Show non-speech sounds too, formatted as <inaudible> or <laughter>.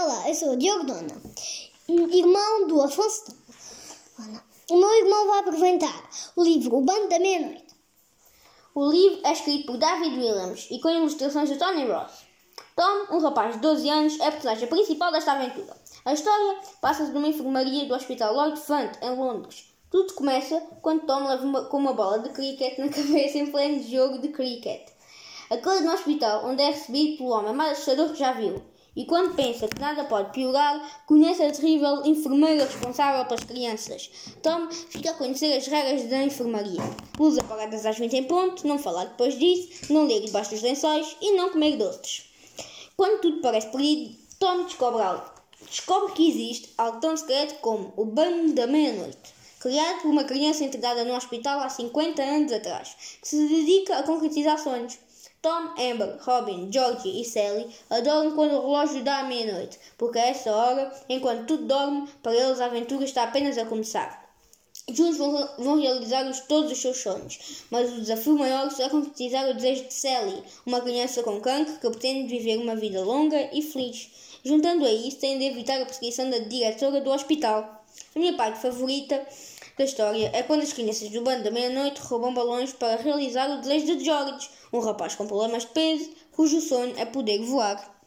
Olá, eu sou o Diogo Dona, irmão do Afonso Dona. O meu irmão vai apresentar o livro O Bando da Meia-Noite. O livro é escrito por David Williams e com ilustrações de Tony Ross. Tom, um rapaz de 12 anos, é a personagem principal desta aventura. A história passa-se numa enfermaria do Hospital Lord Font, em Londres. Tudo começa quando Tom leva uma, com uma bola de cricket na <laughs> cabeça em pleno jogo de cricket. Acorda no hospital, onde é recebido pelo homem mais assustador que já viu. E quando pensa que nada pode piorar, conhece a terrível enfermeira responsável pelas crianças. Tom fica a conhecer as regras da enfermaria. Luz apagadas às 20 em ponto, não falar depois disso, não ler debaixo dos lençóis e não comer doces. Quando tudo parece perdido, Tom descobre algo. Descobre que existe algo tão secreto como o Bando da Meia-Noite, criado por uma criança entregada no hospital há 50 anos atrás, que se dedica a concretizar sonhos. Tom, Amber, Robin, Georgie e Sally adoram quando o relógio dá à meia-noite, porque a essa hora, enquanto tudo dorme, para eles a aventura está apenas a começar. Juntos vão, vão realizar os, todos os seus sonhos, mas o desafio maior será concretizar o desejo de Sally, uma criança com cancro que pretende viver uma vida longa e feliz. Juntando a isso, têm de evitar a perseguição da diretora do hospital. A minha parte favorita da história é quando as crianças do bando da meia-noite roubam balões para realizar o desejo de George, um rapaz com problemas de peso, cujo sonho é poder voar.